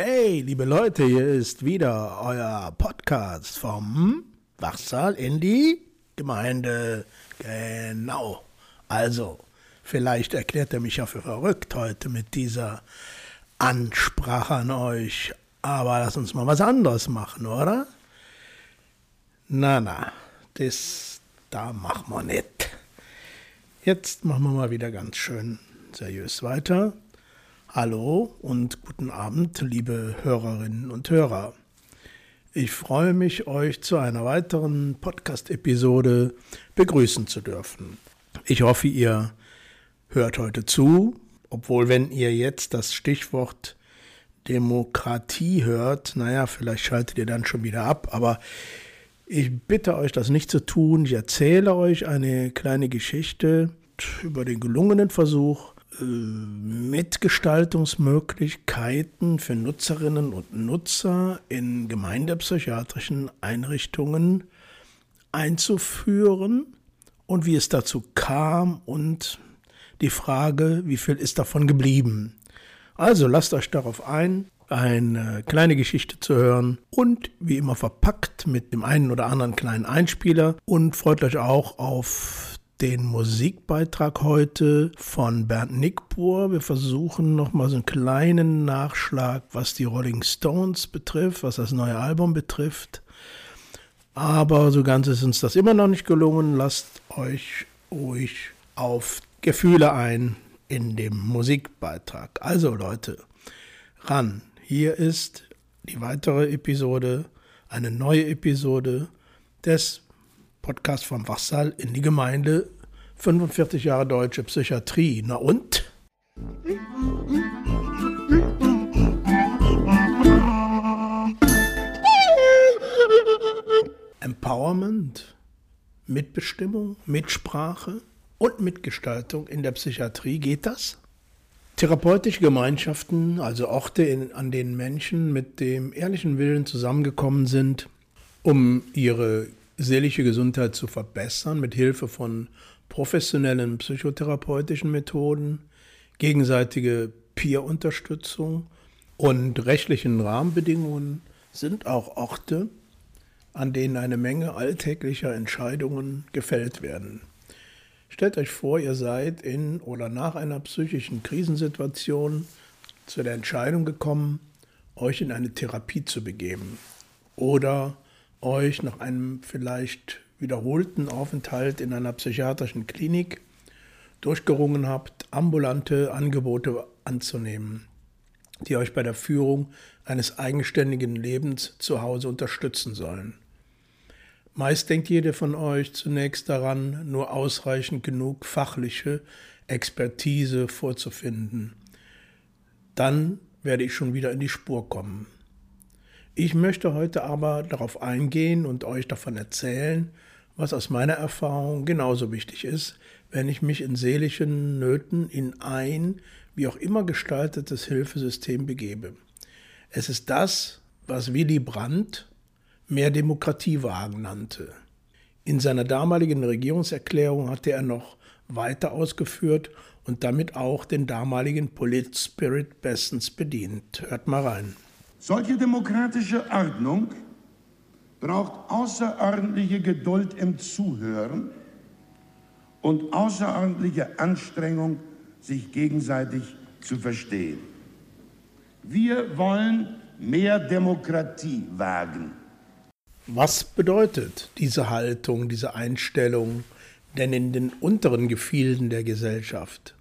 Hey, liebe Leute, hier ist wieder euer Podcast vom Wachsaal in die Gemeinde. Genau. Also, vielleicht erklärt er mich ja für verrückt heute mit dieser Ansprache an euch. Aber lass uns mal was anderes machen, oder? Na, na, das da machen wir nicht. Jetzt machen wir mal wieder ganz schön seriös weiter. Hallo und guten Abend, liebe Hörerinnen und Hörer. Ich freue mich, euch zu einer weiteren Podcast-Episode begrüßen zu dürfen. Ich hoffe, ihr hört heute zu, obwohl wenn ihr jetzt das Stichwort Demokratie hört, naja, vielleicht schaltet ihr dann schon wieder ab, aber ich bitte euch, das nicht zu tun. Ich erzähle euch eine kleine Geschichte über den gelungenen Versuch, Mitgestaltungsmöglichkeiten für Nutzerinnen und Nutzer in gemeindepsychiatrischen Einrichtungen einzuführen und wie es dazu kam und die Frage, wie viel ist davon geblieben. Also lasst euch darauf ein, eine kleine Geschichte zu hören und wie immer verpackt mit dem einen oder anderen kleinen Einspieler und freut euch auch auf den Musikbeitrag heute von Bernd Nickpur. Wir versuchen nochmal so einen kleinen Nachschlag, was die Rolling Stones betrifft, was das neue Album betrifft. Aber so ganz ist uns das immer noch nicht gelungen. Lasst euch ruhig auf Gefühle ein in dem Musikbeitrag. Also Leute, ran. Hier ist die weitere Episode, eine neue Episode des Podcast vom Wachsaal in die Gemeinde. 45 Jahre deutsche Psychiatrie. Na und? Empowerment, Mitbestimmung, Mitsprache und Mitgestaltung in der Psychiatrie, geht das? Therapeutische Gemeinschaften, also Orte, in, an denen Menschen mit dem ehrlichen Willen zusammengekommen sind, um ihre seelische Gesundheit zu verbessern, mit Hilfe von professionellen psychotherapeutischen Methoden, gegenseitige Peer-Unterstützung und rechtlichen Rahmenbedingungen sind auch Orte, an denen eine Menge alltäglicher Entscheidungen gefällt werden. Stellt euch vor, ihr seid in oder nach einer psychischen Krisensituation zu der Entscheidung gekommen, euch in eine Therapie zu begeben oder euch nach einem vielleicht wiederholten Aufenthalt in einer psychiatrischen Klinik durchgerungen habt, ambulante Angebote anzunehmen, die euch bei der Führung eines eigenständigen Lebens zu Hause unterstützen sollen. Meist denkt jeder von euch zunächst daran, nur ausreichend genug fachliche Expertise vorzufinden. Dann werde ich schon wieder in die Spur kommen. Ich möchte heute aber darauf eingehen und euch davon erzählen, was aus meiner Erfahrung genauso wichtig ist, wenn ich mich in seelischen Nöten in ein, wie auch immer gestaltetes Hilfesystem begebe. Es ist das, was Willy Brandt mehr Demokratiewagen nannte. In seiner damaligen Regierungserklärung hatte er noch weiter ausgeführt und damit auch den damaligen Polit-Spirit bestens bedient. Hört mal rein. Solche demokratische Ordnung braucht außerordentliche Geduld im Zuhören und außerordentliche Anstrengung, sich gegenseitig zu verstehen. Wir wollen mehr Demokratie wagen. Was bedeutet diese Haltung, diese Einstellung denn in den unteren Gefilden der Gesellschaft?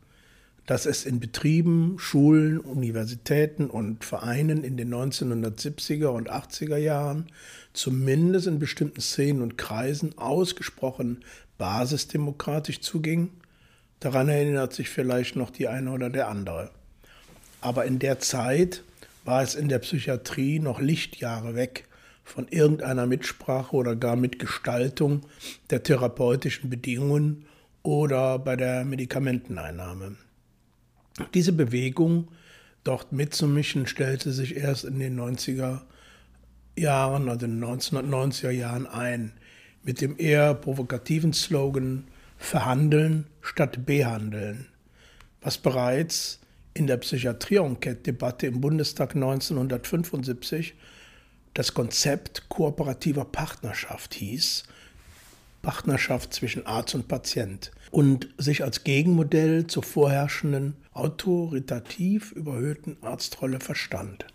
Dass es in Betrieben, Schulen, Universitäten und Vereinen in den 1970er und 80er Jahren, zumindest in bestimmten Szenen und Kreisen, ausgesprochen basisdemokratisch zuging. Daran erinnert sich vielleicht noch die eine oder der andere. Aber in der Zeit war es in der Psychiatrie noch Lichtjahre weg von irgendeiner Mitsprache oder gar Mitgestaltung der therapeutischen Bedingungen oder bei der Medikamenteneinnahme. Diese Bewegung dort mitzumischen stellte sich erst in den 90er Jahren, also in den 1990er Jahren ein, mit dem eher provokativen Slogan Verhandeln statt Behandeln, was bereits in der Psychiatrie-Enquete-Debatte im Bundestag 1975 das Konzept kooperativer Partnerschaft hieß, Partnerschaft zwischen Arzt und Patient, und sich als Gegenmodell zur vorherrschenden autoritativ überhöhten Arztrolle verstand.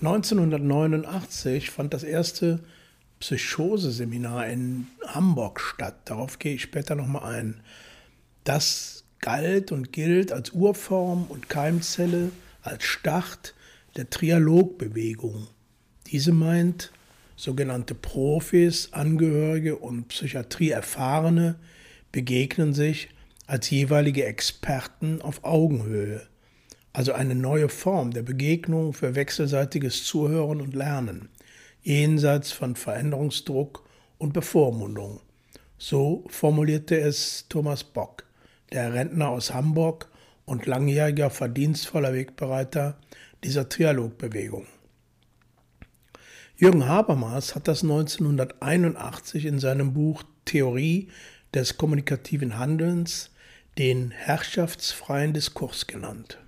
1989 fand das erste Psychose-Seminar in Hamburg statt. Darauf gehe ich später nochmal ein. Das galt und gilt als Urform und Keimzelle, als Start der Trialogbewegung. Diese meint, sogenannte Profis, Angehörige und Psychiatrieerfahrene begegnen sich als jeweilige Experten auf Augenhöhe, also eine neue Form der Begegnung für wechselseitiges Zuhören und Lernen, jenseits von Veränderungsdruck und Bevormundung. So formulierte es Thomas Bock der Rentner aus Hamburg und langjähriger verdienstvoller Wegbereiter dieser Trialogbewegung. Jürgen Habermas hat das 1981 in seinem Buch Theorie des kommunikativen Handelns den herrschaftsfreien Diskurs genannt.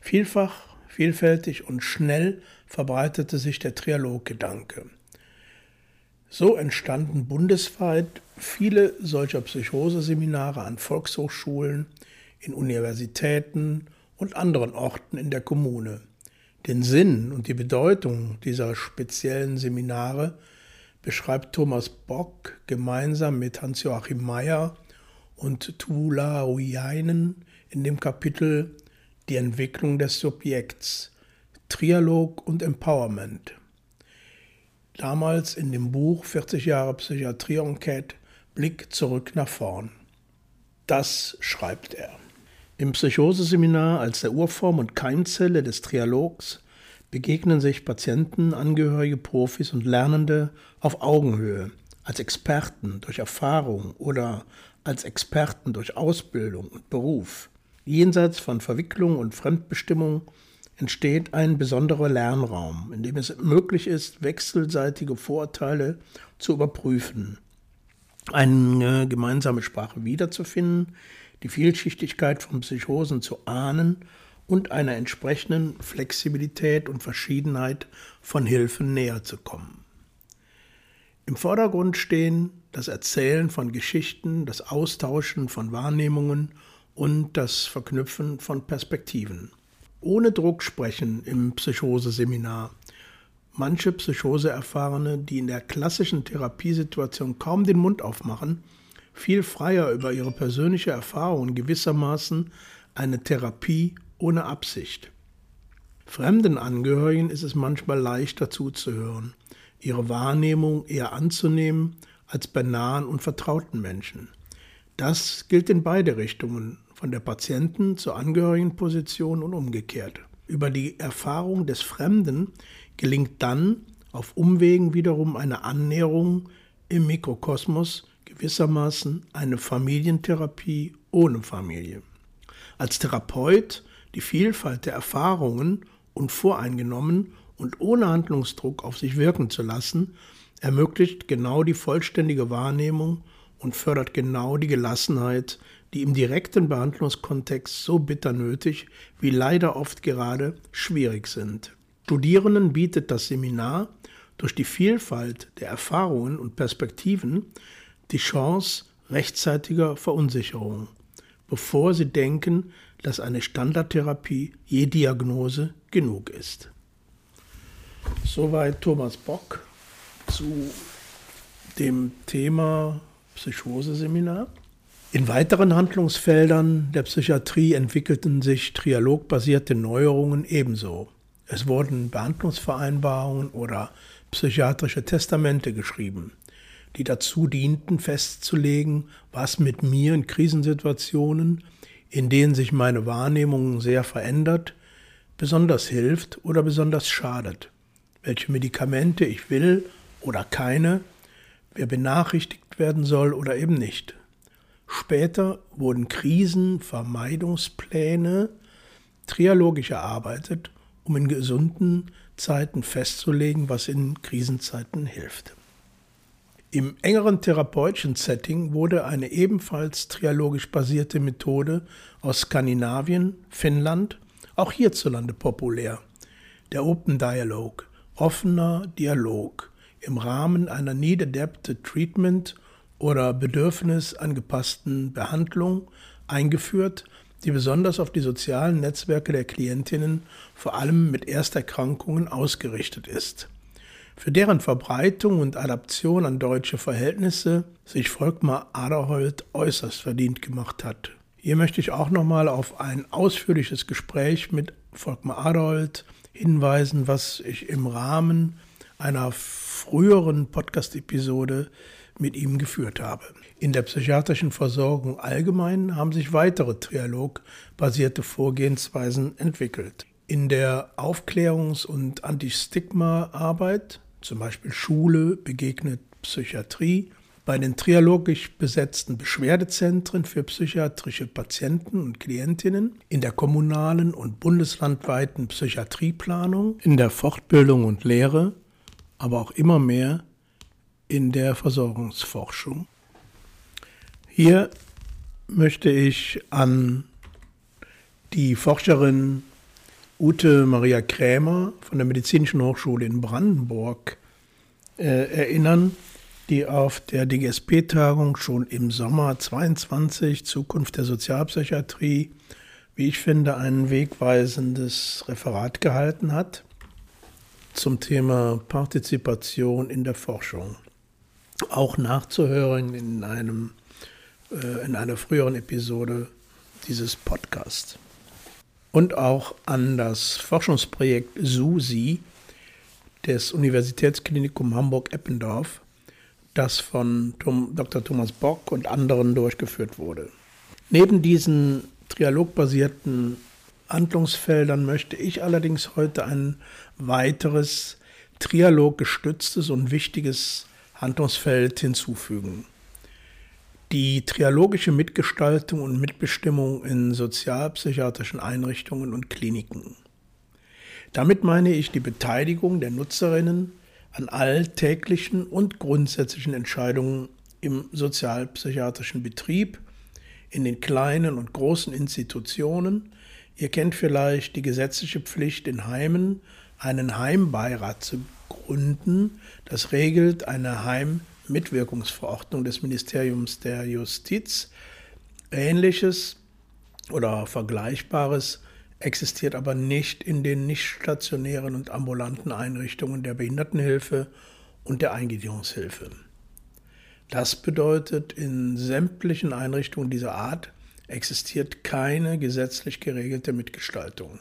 Vielfach, vielfältig und schnell verbreitete sich der Trialoggedanke. So entstanden bundesweit viele solcher Psychoseseminare an Volkshochschulen, in Universitäten und anderen Orten in der Kommune. Den Sinn und die Bedeutung dieser speziellen Seminare beschreibt Thomas Bock gemeinsam mit Hans-Joachim Meyer und Tula Rujainen in dem Kapitel Die Entwicklung des Subjekts, Trialog und Empowerment damals in dem Buch 40 Jahre Psychiatrie-Enquete Blick zurück nach vorn. Das schreibt er. Im Psychoseseminar als der Urform und Keimzelle des Trialogs begegnen sich Patienten, Angehörige, Profis und Lernende auf Augenhöhe, als Experten durch Erfahrung oder als Experten durch Ausbildung und Beruf, jenseits von Verwicklung und Fremdbestimmung entsteht ein besonderer Lernraum, in dem es möglich ist, wechselseitige Vorurteile zu überprüfen, eine gemeinsame Sprache wiederzufinden, die Vielschichtigkeit von Psychosen zu ahnen und einer entsprechenden Flexibilität und Verschiedenheit von Hilfen näher zu kommen. Im Vordergrund stehen das Erzählen von Geschichten, das Austauschen von Wahrnehmungen und das Verknüpfen von Perspektiven ohne Druck sprechen im Psychoseseminar. Manche Psychoseerfahrene, die in der klassischen Therapiesituation kaum den Mund aufmachen, viel freier über ihre persönliche Erfahrung gewissermaßen eine Therapie ohne Absicht. Fremden Angehörigen ist es manchmal leichter zuzuhören, ihre Wahrnehmung eher anzunehmen als bei nahen und vertrauten Menschen. Das gilt in beide Richtungen, von der Patienten zur Angehörigenposition und umgekehrt. Über die Erfahrung des Fremden gelingt dann auf Umwegen wiederum eine Annäherung im Mikrokosmos, gewissermaßen eine Familientherapie ohne Familie. Als Therapeut die Vielfalt der Erfahrungen unvoreingenommen und ohne Handlungsdruck auf sich wirken zu lassen, ermöglicht genau die vollständige Wahrnehmung und fördert genau die Gelassenheit, die im direkten Behandlungskontext so bitter nötig wie leider oft gerade schwierig sind. Studierenden bietet das Seminar durch die Vielfalt der Erfahrungen und Perspektiven die Chance rechtzeitiger Verunsicherung, bevor sie denken, dass eine Standardtherapie je Diagnose genug ist. Soweit Thomas Bock zu dem Thema Psychoseseminar. In weiteren Handlungsfeldern der Psychiatrie entwickelten sich trialogbasierte Neuerungen ebenso. Es wurden Behandlungsvereinbarungen oder psychiatrische Testamente geschrieben, die dazu dienten festzulegen, was mit mir in Krisensituationen, in denen sich meine Wahrnehmung sehr verändert, besonders hilft oder besonders schadet, welche Medikamente ich will oder keine, wer benachrichtigt werden soll oder eben nicht. Später wurden Krisenvermeidungspläne trialogisch erarbeitet, um in gesunden Zeiten festzulegen, was in Krisenzeiten hilft. Im engeren therapeutischen Setting wurde eine ebenfalls trialogisch basierte Methode aus Skandinavien, Finnland, auch hierzulande populär. Der Open Dialogue, offener Dialog im Rahmen einer Need Adapted Treatment oder bedürfnisangepassten Behandlung eingeführt, die besonders auf die sozialen Netzwerke der Klientinnen, vor allem mit Ersterkrankungen, ausgerichtet ist für deren Verbreitung und Adaption an deutsche Verhältnisse sich Volkmar Aderholt äußerst verdient gemacht hat. Hier möchte ich auch nochmal auf ein ausführliches Gespräch mit Volkmar Aderholt hinweisen, was ich im Rahmen einer früheren Podcast-Episode mit ihm geführt habe. In der psychiatrischen Versorgung allgemein haben sich weitere Trialog-basierte Vorgehensweisen entwickelt. In der Aufklärungs- und Antistigma-Arbeit zum Beispiel Schule begegnet Psychiatrie, bei den trialogisch besetzten Beschwerdezentren für psychiatrische Patienten und Klientinnen, in der kommunalen und bundeslandweiten Psychiatrieplanung, in der Fortbildung und Lehre, aber auch immer mehr in der Versorgungsforschung. Hier möchte ich an die Forscherin Ute Maria Krämer von der Medizinischen Hochschule in Brandenburg äh, erinnern, die auf der DGSP-Tagung schon im Sommer 22 Zukunft der Sozialpsychiatrie, wie ich finde, ein wegweisendes Referat gehalten hat zum Thema Partizipation in der Forschung. Auch nachzuhören in, einem, äh, in einer früheren Episode dieses Podcasts und auch an das Forschungsprojekt SUSI des Universitätsklinikum Hamburg-Eppendorf, das von Dr. Thomas Bock und anderen durchgeführt wurde. Neben diesen trialogbasierten Handlungsfeldern möchte ich allerdings heute ein weiteres trialoggestütztes und wichtiges Handlungsfeld hinzufügen die trialogische Mitgestaltung und Mitbestimmung in sozialpsychiatrischen Einrichtungen und Kliniken. Damit meine ich die Beteiligung der Nutzerinnen an alltäglichen und grundsätzlichen Entscheidungen im sozialpsychiatrischen Betrieb, in den kleinen und großen Institutionen. Ihr kennt vielleicht die gesetzliche Pflicht in Heimen, einen Heimbeirat zu gründen. Das regelt eine Heim- Mitwirkungsverordnung des Ministeriums der Justiz. Ähnliches oder Vergleichbares existiert aber nicht in den nicht stationären und ambulanten Einrichtungen der Behindertenhilfe und der Eingliederungshilfe. Das bedeutet, in sämtlichen Einrichtungen dieser Art existiert keine gesetzlich geregelte Mitgestaltung.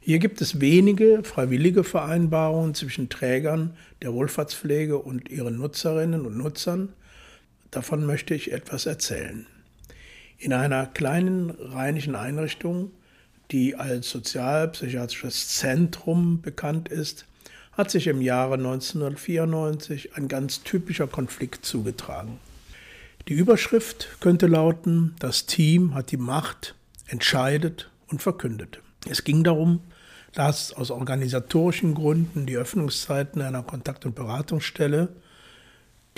Hier gibt es wenige freiwillige Vereinbarungen zwischen Trägern der Wohlfahrtspflege und ihren Nutzerinnen und Nutzern. Davon möchte ich etwas erzählen. In einer kleinen rheinischen Einrichtung, die als sozialpsychiatrisches Zentrum bekannt ist, hat sich im Jahre 1994 ein ganz typischer Konflikt zugetragen. Die Überschrift könnte lauten, das Team hat die Macht, entscheidet und verkündet. Es ging darum, dass aus organisatorischen Gründen die Öffnungszeiten einer Kontakt- und Beratungsstelle,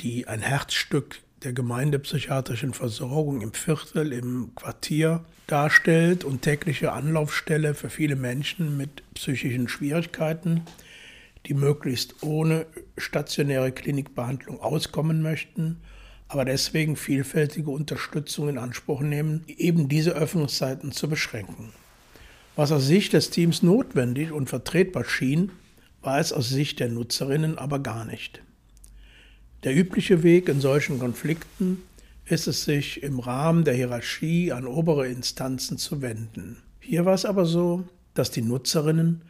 die ein Herzstück der gemeindepsychiatrischen Versorgung im Viertel, im Quartier darstellt und tägliche Anlaufstelle für viele Menschen mit psychischen Schwierigkeiten, die möglichst ohne stationäre Klinikbehandlung auskommen möchten, aber deswegen vielfältige Unterstützung in Anspruch nehmen, eben diese Öffnungszeiten zu beschränken. Was aus Sicht des Teams notwendig und vertretbar schien, war es aus Sicht der Nutzerinnen aber gar nicht. Der übliche Weg in solchen Konflikten ist es, sich im Rahmen der Hierarchie an obere Instanzen zu wenden. Hier war es aber so, dass die Nutzerinnen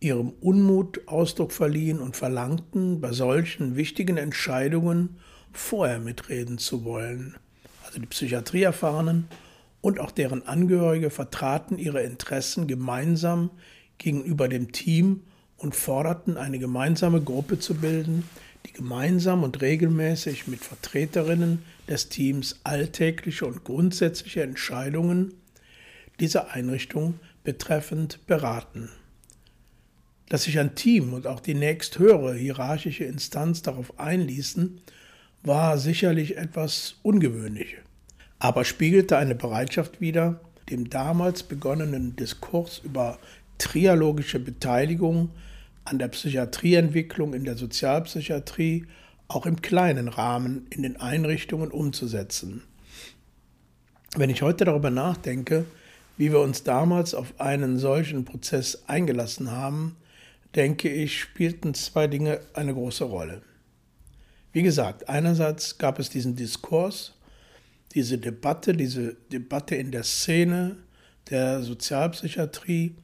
ihrem Unmut Ausdruck verliehen und verlangten, bei solchen wichtigen Entscheidungen vorher mitreden zu wollen. Also die Psychiatrieerfahrenen und auch deren Angehörige vertraten ihre Interessen gemeinsam gegenüber dem Team und forderten eine gemeinsame Gruppe zu bilden, die gemeinsam und regelmäßig mit Vertreterinnen des Teams alltägliche und grundsätzliche Entscheidungen dieser Einrichtung betreffend beraten. Dass sich ein Team und auch die nächsthöhere hierarchische Instanz darauf einließen, war sicherlich etwas ungewöhnlich, aber spiegelte eine Bereitschaft wider, dem damals begonnenen Diskurs über trialogische Beteiligung an der Psychiatrieentwicklung in der Sozialpsychiatrie auch im kleinen Rahmen in den Einrichtungen umzusetzen. Wenn ich heute darüber nachdenke, wie wir uns damals auf einen solchen Prozess eingelassen haben, denke ich, spielten zwei Dinge eine große Rolle. Wie gesagt, einerseits gab es diesen Diskurs, diese Debatte, diese Debatte in der Szene der Sozialpsychiatrie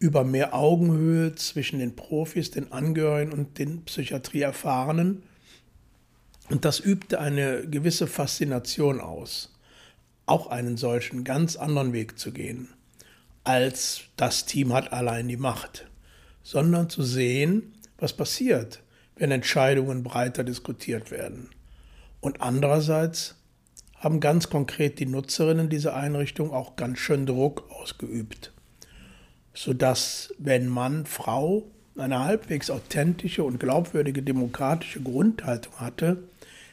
über mehr Augenhöhe zwischen den Profis, den Angehörigen und den Psychiatrieerfahrenen. Und das übte eine gewisse Faszination aus, auch einen solchen ganz anderen Weg zu gehen, als das Team hat allein die Macht, sondern zu sehen, was passiert, wenn Entscheidungen breiter diskutiert werden. Und andererseits haben ganz konkret die Nutzerinnen dieser Einrichtung auch ganz schön Druck ausgeübt, sodass, wenn Mann, Frau eine halbwegs authentische und glaubwürdige demokratische Grundhaltung hatte,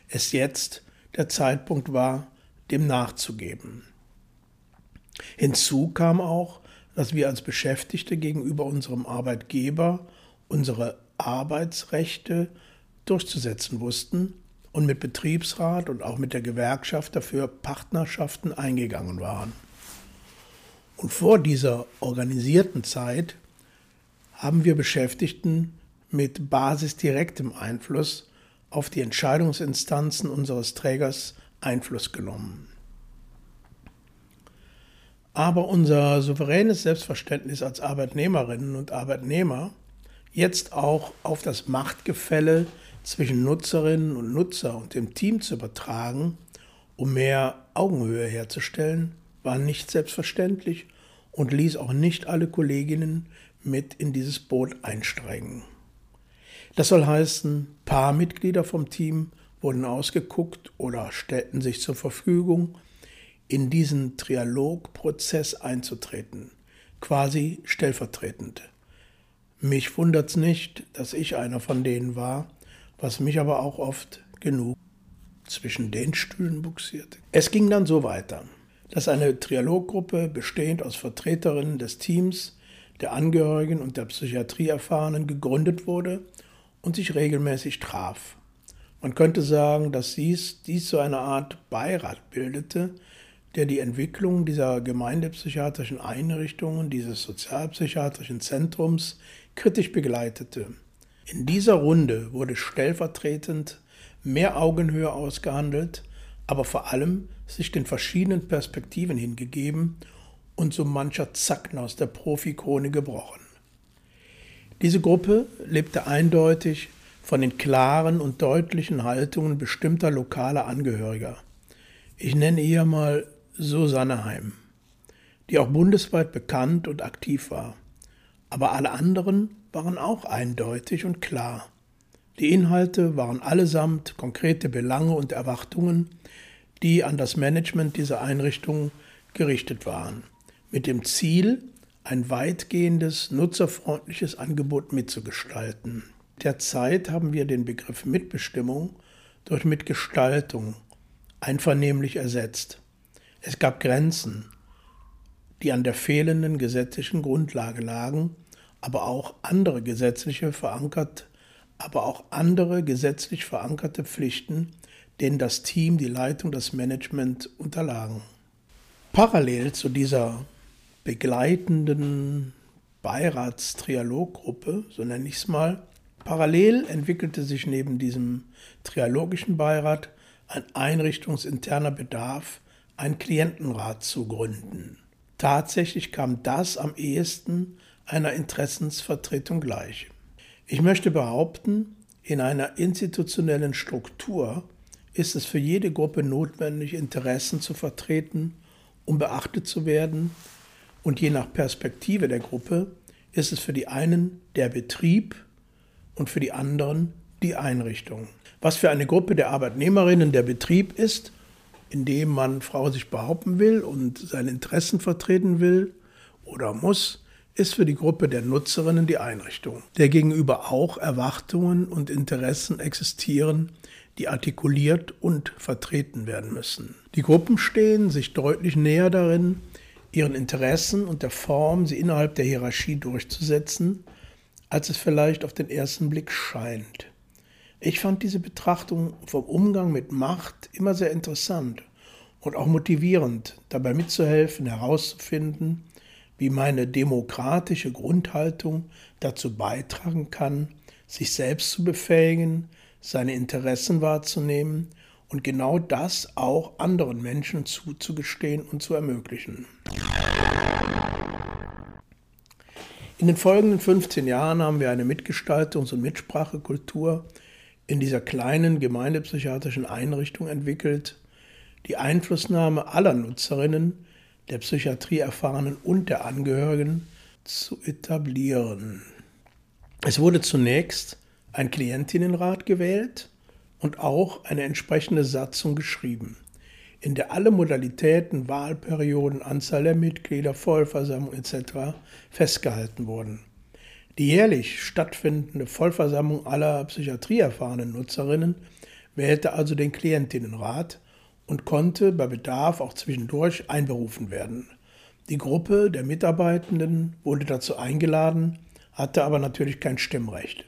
es jetzt der Zeitpunkt war, dem nachzugeben. Hinzu kam auch, dass wir als Beschäftigte gegenüber unserem Arbeitgeber unsere Arbeitsrechte durchzusetzen wussten und mit Betriebsrat und auch mit der Gewerkschaft dafür Partnerschaften eingegangen waren. Und vor dieser organisierten Zeit haben wir Beschäftigten mit basisdirektem Einfluss auf die Entscheidungsinstanzen unseres Trägers Einfluss genommen. Aber unser souveränes Selbstverständnis als Arbeitnehmerinnen und Arbeitnehmer jetzt auch auf das Machtgefälle zwischen Nutzerinnen und Nutzer und dem Team zu übertragen, um mehr Augenhöhe herzustellen, war nicht selbstverständlich und ließ auch nicht alle Kolleginnen mit in dieses Boot einsteigen. Das soll heißen, paar Mitglieder vom Team wurden ausgeguckt oder stellten sich zur Verfügung, in diesen Trialogprozess einzutreten, quasi stellvertretend. Mich wundert's nicht, dass ich einer von denen war, was mich aber auch oft genug zwischen den Stühlen buxierte. Es ging dann so weiter, dass eine Trialoggruppe bestehend aus Vertreterinnen des Teams, der Angehörigen und der Psychiatrieerfahrenen gegründet wurde und sich regelmäßig traf. Man könnte sagen, dass dies, dies so eine Art Beirat bildete, der die Entwicklung dieser gemeindepsychiatrischen Einrichtungen, dieses sozialpsychiatrischen Zentrums kritisch begleitete. In dieser Runde wurde stellvertretend mehr Augenhöhe ausgehandelt, aber vor allem sich den verschiedenen Perspektiven hingegeben und so mancher Zacken aus der Profikrone gebrochen. Diese Gruppe lebte eindeutig von den klaren und deutlichen Haltungen bestimmter lokaler Angehöriger. Ich nenne hier mal Susanne Heim, die auch bundesweit bekannt und aktiv war. Aber alle anderen waren auch eindeutig und klar. Die Inhalte waren allesamt konkrete Belange und Erwartungen, die an das Management dieser Einrichtung gerichtet waren, mit dem Ziel, ein weitgehendes, nutzerfreundliches Angebot mitzugestalten. Derzeit haben wir den Begriff Mitbestimmung durch Mitgestaltung einvernehmlich ersetzt. Es gab Grenzen, die an der fehlenden gesetzlichen Grundlage lagen, aber auch andere gesetzliche verankert, aber auch andere gesetzlich verankerte Pflichten, denen das Team, die Leitung, das Management unterlagen. Parallel zu dieser begleitenden Beiratstrialoggruppe, so nenne ich es mal, parallel entwickelte sich neben diesem trialogischen Beirat ein einrichtungsinterner Bedarf ein Klientenrat zu gründen. Tatsächlich kam das am ehesten einer Interessensvertretung gleich. Ich möchte behaupten, in einer institutionellen Struktur ist es für jede Gruppe notwendig, Interessen zu vertreten, um beachtet zu werden, und je nach Perspektive der Gruppe ist es für die einen der Betrieb und für die anderen die Einrichtung. Was für eine Gruppe der Arbeitnehmerinnen der Betrieb ist, in dem man Frau sich behaupten will und seine Interessen vertreten will oder muss, ist für die Gruppe der Nutzerinnen die Einrichtung, der gegenüber auch Erwartungen und Interessen existieren, die artikuliert und vertreten werden müssen. Die Gruppen stehen sich deutlich näher darin, ihren Interessen und der Form, sie innerhalb der Hierarchie durchzusetzen, als es vielleicht auf den ersten Blick scheint. Ich fand diese Betrachtung vom Umgang mit Macht immer sehr interessant und auch motivierend, dabei mitzuhelfen, herauszufinden, wie meine demokratische Grundhaltung dazu beitragen kann, sich selbst zu befähigen, seine Interessen wahrzunehmen und genau das auch anderen Menschen zuzugestehen und zu ermöglichen. In den folgenden 15 Jahren haben wir eine Mitgestaltungs- und Mitsprachekultur in dieser kleinen gemeindepsychiatrischen Einrichtung entwickelt, die Einflussnahme aller Nutzerinnen, der Psychiatrieerfahrenen und der Angehörigen zu etablieren. Es wurde zunächst ein Klientinnenrat gewählt und auch eine entsprechende Satzung geschrieben, in der alle Modalitäten, Wahlperioden, Anzahl der Mitglieder, Vollversammlung etc. festgehalten wurden. Die jährlich stattfindende Vollversammlung aller psychiatrieerfahrenen Nutzerinnen wählte also den Klientinnenrat und konnte bei Bedarf auch zwischendurch einberufen werden. Die Gruppe der Mitarbeitenden wurde dazu eingeladen, hatte aber natürlich kein Stimmrecht.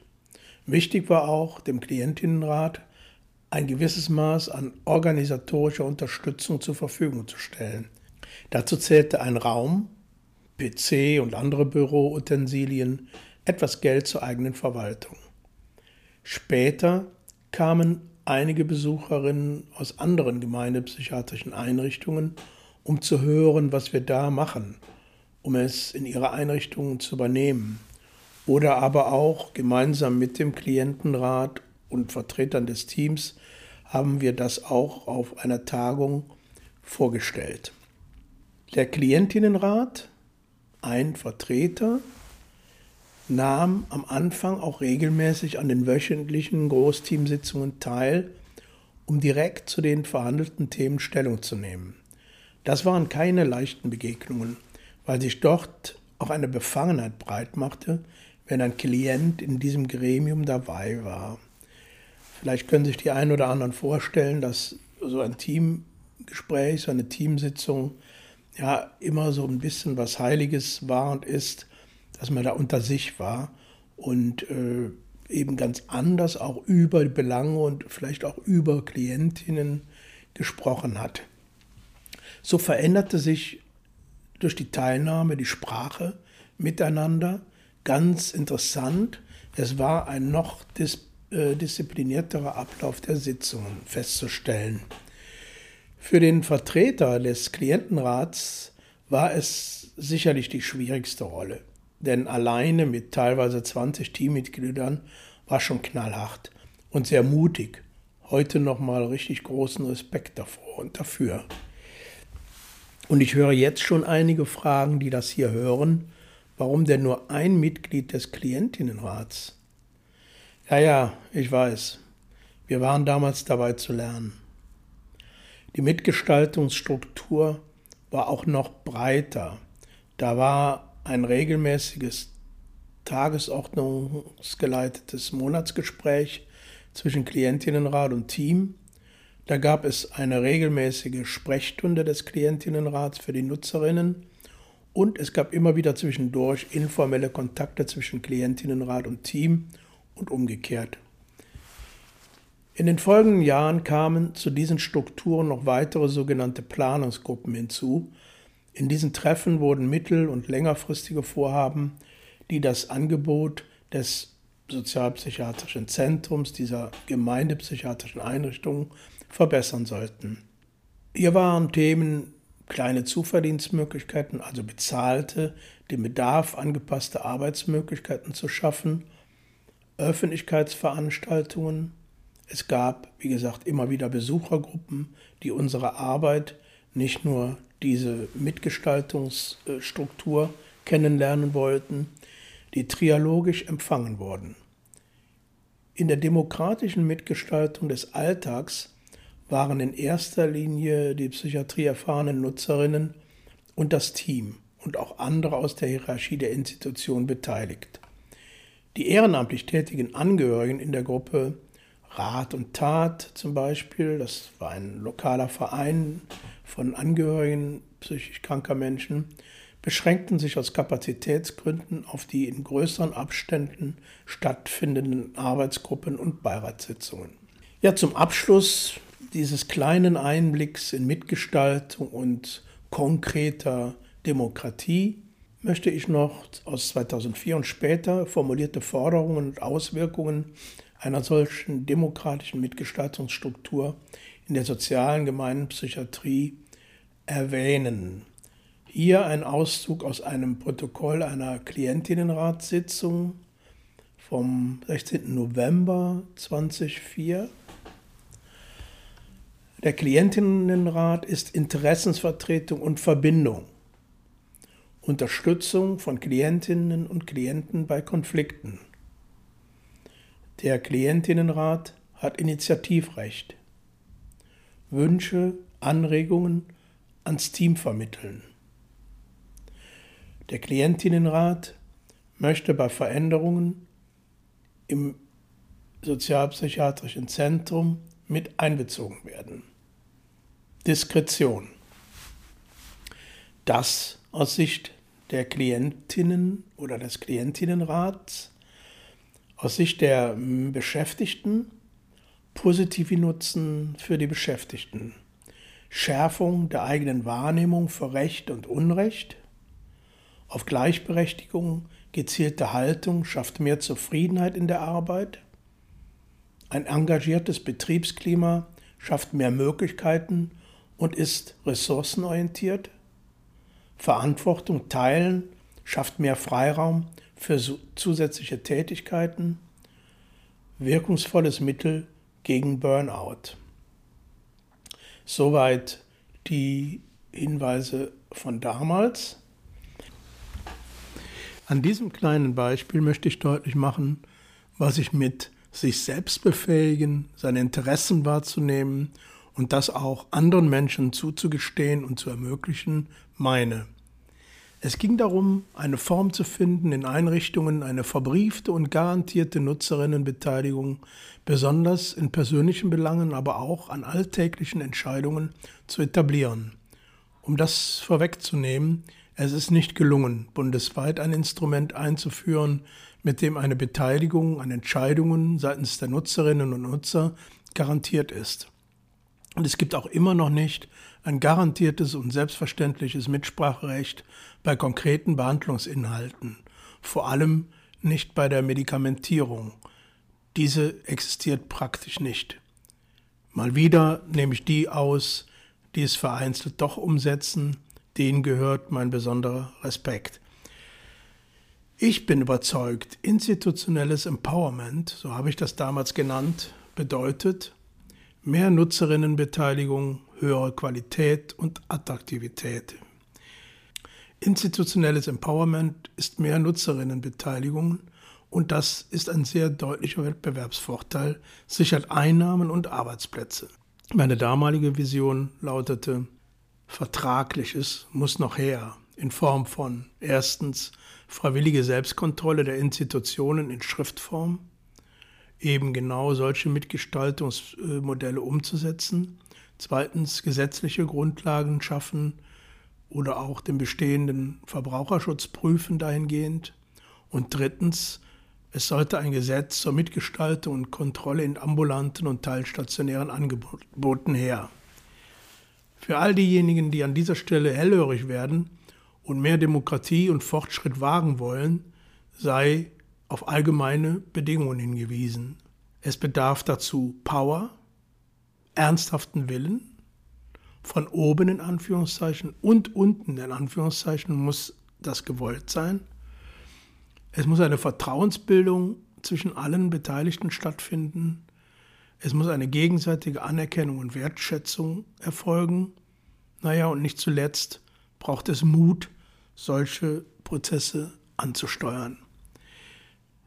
Wichtig war auch dem Klientinnenrat ein gewisses Maß an organisatorischer Unterstützung zur Verfügung zu stellen. Dazu zählte ein Raum, PC und andere Büroutensilien, etwas Geld zur eigenen Verwaltung. Später kamen einige Besucherinnen aus anderen gemeindepsychiatrischen Einrichtungen, um zu hören, was wir da machen, um es in ihre Einrichtungen zu übernehmen oder aber auch gemeinsam mit dem Klientenrat und Vertretern des Teams haben wir das auch auf einer Tagung vorgestellt. Der Klientinnenrat, ein Vertreter, nahm am Anfang auch regelmäßig an den wöchentlichen Großteamsitzungen teil, um direkt zu den verhandelten Themen Stellung zu nehmen. Das waren keine leichten Begegnungen, weil sich dort auch eine Befangenheit breitmachte, wenn ein Klient in diesem Gremium dabei war. Vielleicht können sich die einen oder anderen vorstellen, dass so ein Teamgespräch, so eine Teamsitzung ja immer so ein bisschen was Heiliges war und ist, dass man da unter sich war und äh, eben ganz anders auch über Belange und vielleicht auch über Klientinnen gesprochen hat. So veränderte sich durch die Teilnahme die Sprache miteinander ganz interessant. Es war ein noch dis, äh, disziplinierterer Ablauf der Sitzungen festzustellen. Für den Vertreter des Klientenrats war es sicherlich die schwierigste Rolle denn alleine mit teilweise 20 Teammitgliedern war schon knallhart und sehr mutig. Heute nochmal richtig großen Respekt davor und dafür. Und ich höre jetzt schon einige Fragen, die das hier hören. Warum denn nur ein Mitglied des Klientinnenrats? Ja, ja, ich weiß. Wir waren damals dabei zu lernen. Die Mitgestaltungsstruktur war auch noch breiter. Da war ein regelmäßiges tagesordnungsgeleitetes Monatsgespräch zwischen Klientinnenrat und Team. Da gab es eine regelmäßige Sprechstunde des Klientinnenrats für die Nutzerinnen und es gab immer wieder zwischendurch informelle Kontakte zwischen Klientinnenrat und Team und umgekehrt. In den folgenden Jahren kamen zu diesen Strukturen noch weitere sogenannte Planungsgruppen hinzu, in diesen Treffen wurden mittel- und längerfristige Vorhaben, die das Angebot des sozialpsychiatrischen Zentrums, dieser gemeindepsychiatrischen Einrichtung verbessern sollten. Hier waren Themen kleine Zuverdienstmöglichkeiten, also bezahlte, dem Bedarf angepasste Arbeitsmöglichkeiten zu schaffen, Öffentlichkeitsveranstaltungen. Es gab, wie gesagt, immer wieder Besuchergruppen, die unsere Arbeit nicht nur diese Mitgestaltungsstruktur kennenlernen wollten, die trialogisch empfangen wurden. In der demokratischen Mitgestaltung des Alltags waren in erster Linie die psychiatrieerfahrenen Nutzerinnen und das Team und auch andere aus der Hierarchie der Institution beteiligt. Die ehrenamtlich tätigen Angehörigen in der Gruppe Rat und Tat zum Beispiel, das war ein lokaler Verein von Angehörigen psychisch kranker Menschen, beschränkten sich aus Kapazitätsgründen auf die in größeren Abständen stattfindenden Arbeitsgruppen und Beiratssitzungen. Ja, zum Abschluss dieses kleinen Einblicks in Mitgestaltung und konkreter Demokratie möchte ich noch aus 2004 und später formulierte Forderungen und Auswirkungen einer solchen demokratischen Mitgestaltungsstruktur in der sozialen Gemeinpsychiatrie erwähnen. Hier ein Auszug aus einem Protokoll einer Klientinnenratssitzung vom 16. November 2004. Der Klientinnenrat ist Interessensvertretung und Verbindung, Unterstützung von Klientinnen und Klienten bei Konflikten. Der Klientinnenrat hat Initiativrecht. Wünsche, Anregungen ans Team vermitteln. Der Klientinnenrat möchte bei Veränderungen im sozialpsychiatrischen Zentrum mit einbezogen werden. Diskretion. Das aus Sicht der Klientinnen oder des Klientinnenrats, aus Sicht der Beschäftigten, positive Nutzen für die Beschäftigten, Schärfung der eigenen Wahrnehmung für Recht und Unrecht, auf Gleichberechtigung, gezielte Haltung schafft mehr Zufriedenheit in der Arbeit, ein engagiertes Betriebsklima schafft mehr Möglichkeiten und ist ressourcenorientiert. Verantwortung teilen schafft mehr Freiraum für zusätzliche Tätigkeiten. Wirkungsvolles Mittel gegen Burnout. Soweit die Hinweise von damals. An diesem kleinen Beispiel möchte ich deutlich machen, was ich mit sich selbst befähigen, seine Interessen wahrzunehmen und das auch anderen Menschen zuzugestehen und zu ermöglichen, meine. Es ging darum, eine Form zu finden, in Einrichtungen eine verbriefte und garantierte Nutzerinnenbeteiligung, besonders in persönlichen Belangen, aber auch an alltäglichen Entscheidungen zu etablieren. Um das vorwegzunehmen, es ist nicht gelungen, bundesweit ein Instrument einzuführen, mit dem eine Beteiligung an Entscheidungen seitens der Nutzerinnen und Nutzer garantiert ist. Und es gibt auch immer noch nicht ein garantiertes und selbstverständliches Mitspracherecht bei konkreten Behandlungsinhalten, vor allem nicht bei der Medikamentierung. Diese existiert praktisch nicht. Mal wieder nehme ich die aus, die es vereinzelt doch umsetzen, denen gehört mein besonderer Respekt. Ich bin überzeugt, institutionelles Empowerment, so habe ich das damals genannt, bedeutet mehr Nutzerinnenbeteiligung, höhere Qualität und Attraktivität. Institutionelles Empowerment ist mehr Nutzerinnenbeteiligung und das ist ein sehr deutlicher Wettbewerbsvorteil, sichert Einnahmen und Arbeitsplätze. Meine damalige Vision lautete, Vertragliches muss noch her in Form von erstens freiwillige Selbstkontrolle der Institutionen in Schriftform, eben genau solche Mitgestaltungsmodelle umzusetzen, zweitens gesetzliche Grundlagen schaffen oder auch den bestehenden Verbraucherschutz prüfen dahingehend und drittens es sollte ein Gesetz zur Mitgestaltung und Kontrolle in ambulanten und teilstationären Angeboten her. Für all diejenigen, die an dieser Stelle hellhörig werden, und mehr Demokratie und Fortschritt wagen wollen, sei auf allgemeine Bedingungen hingewiesen. Es bedarf dazu Power, ernsthaften Willen, von oben in Anführungszeichen und unten in Anführungszeichen muss das gewollt sein. Es muss eine Vertrauensbildung zwischen allen Beteiligten stattfinden. Es muss eine gegenseitige Anerkennung und Wertschätzung erfolgen. Naja, und nicht zuletzt braucht es Mut, solche Prozesse anzusteuern.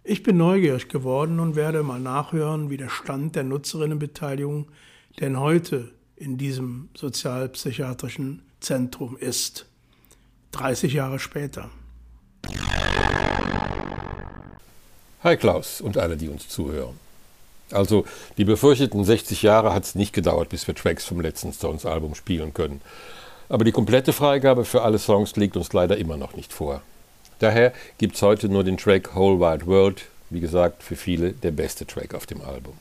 Ich bin neugierig geworden und werde mal nachhören, wie der Stand der Nutzerinnenbeteiligung denn heute in diesem sozialpsychiatrischen Zentrum ist. 30 Jahre später. Hi Klaus und alle, die uns zuhören. Also die befürchteten 60 Jahre hat es nicht gedauert, bis wir Tracks vom letzten Stones-Album spielen können. Aber die komplette Freigabe für alle Songs liegt uns leider immer noch nicht vor. Daher gibt es heute nur den Track Whole Wide World, wie gesagt, für viele der beste Track auf dem Album.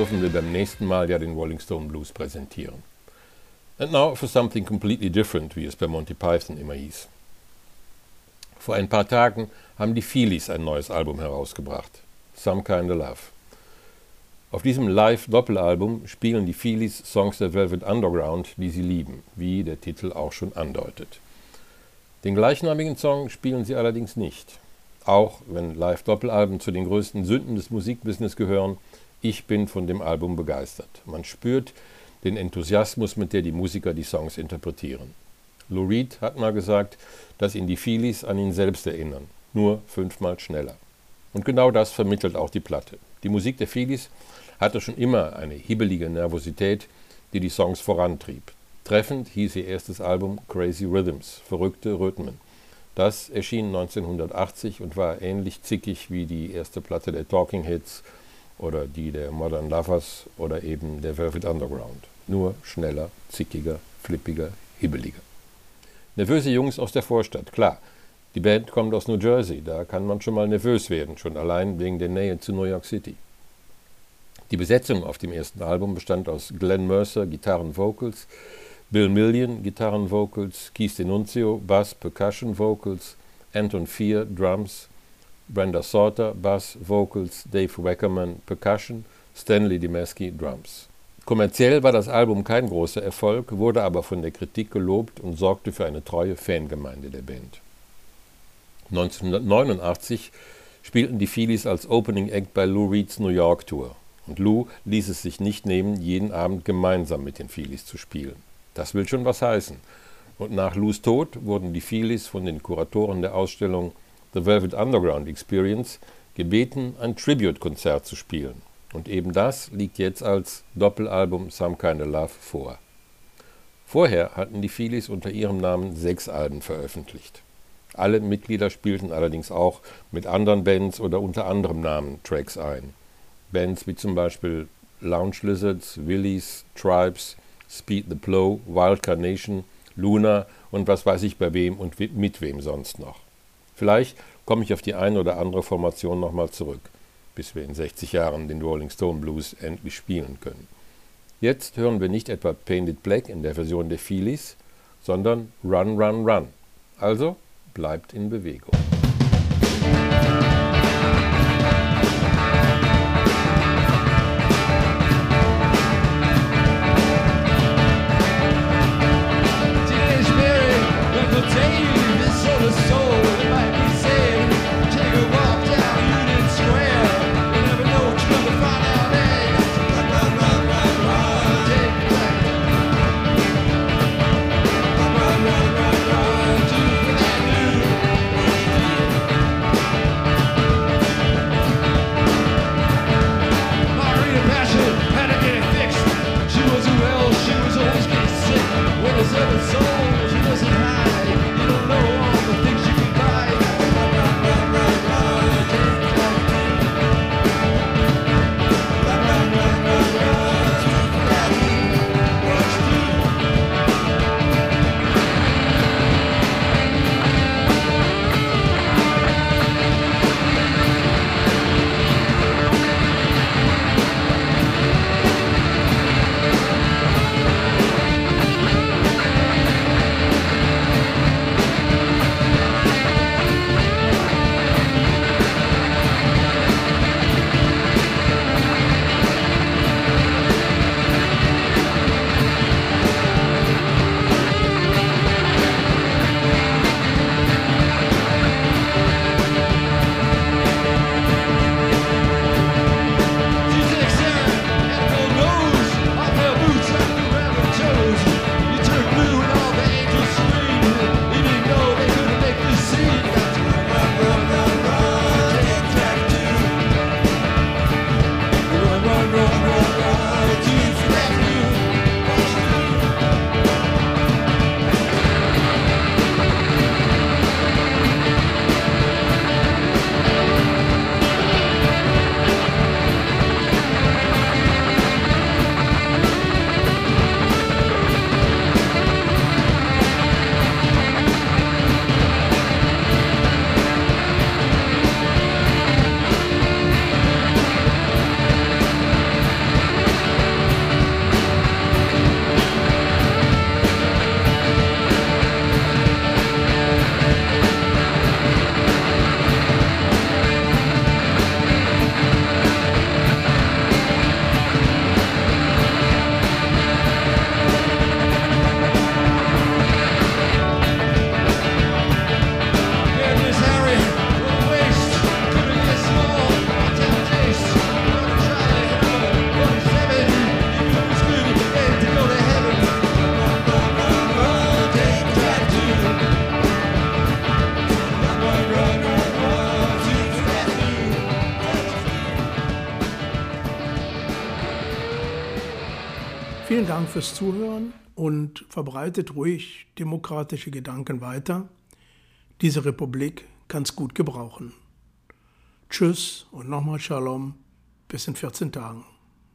Dürfen wir beim nächsten Mal ja den Rolling Stone Blues präsentieren. And now for something completely different, wie es bei Monty Python immer hieß. Vor ein paar Tagen haben die Feelies ein neues Album herausgebracht. Some Kind of Love. Auf diesem Live-Doppelalbum spielen die Feelies Songs der Velvet Underground, die sie lieben, wie der Titel auch schon andeutet. Den gleichnamigen Song spielen sie allerdings nicht auch wenn Live-Doppelalben zu den größten Sünden des Musikbusiness gehören, ich bin von dem Album begeistert. Man spürt den Enthusiasmus, mit der die Musiker die Songs interpretieren. Lou Reed hat mal gesagt, dass ihn die Feelies an ihn selbst erinnern, nur fünfmal schneller. Und genau das vermittelt auch die Platte. Die Musik der Feelies hatte schon immer eine hibbelige Nervosität, die die Songs vorantrieb. Treffend hieß ihr erstes Album Crazy Rhythms, verrückte Rhythmen. Das erschien 1980 und war ähnlich zickig wie die erste Platte der Talking Heads oder die der Modern Lovers oder eben der Velvet Underground. Nur schneller, zickiger, flippiger, hibbeliger. Nervöse Jungs aus der Vorstadt, klar. Die Band kommt aus New Jersey, da kann man schon mal nervös werden, schon allein wegen der Nähe zu New York City. Die Besetzung auf dem ersten Album bestand aus Glenn Mercer, Gitarren, Vocals, Bill Million, Gitarren, Vocals, Keith Denunzio, Bass, Percussion, Vocals, Anton Fear, Drums, Brenda Sorter, Bass, Vocals, Dave Wackerman, Percussion, Stanley Dimeski, Drums. Kommerziell war das Album kein großer Erfolg, wurde aber von der Kritik gelobt und sorgte für eine treue Fangemeinde der Band. 1989 spielten die Feelies als Opening Act bei Lou Reeds New York Tour. Und Lou ließ es sich nicht nehmen, jeden Abend gemeinsam mit den Feelies zu spielen. Das will schon was heißen. Und nach Lou's Tod wurden die Feelies von den Kuratoren der Ausstellung The Velvet Underground Experience gebeten, ein Tribute-Konzert zu spielen. Und eben das liegt jetzt als Doppelalbum Some Kind of Love vor. Vorher hatten die Feelies unter ihrem Namen sechs Alben veröffentlicht. Alle Mitglieder spielten allerdings auch mit anderen Bands oder unter anderem Namen Tracks ein. Bands wie zum Beispiel Lounge Lizards, Willies, Tribes, Speed the Blow, Wild Carnation, Luna und was weiß ich bei wem und mit wem sonst noch. Vielleicht komme ich auf die eine oder andere Formation nochmal zurück, bis wir in 60 Jahren den Rolling Stone Blues endlich spielen können. Jetzt hören wir nicht etwa Painted Black in der Version der Phillies, sondern Run, Run, Run. Also bleibt in Bewegung. Fürs Zuhören und verbreitet ruhig demokratische Gedanken weiter. Diese Republik kann es gut gebrauchen. Tschüss und nochmal Shalom. Bis in 14 Tagen.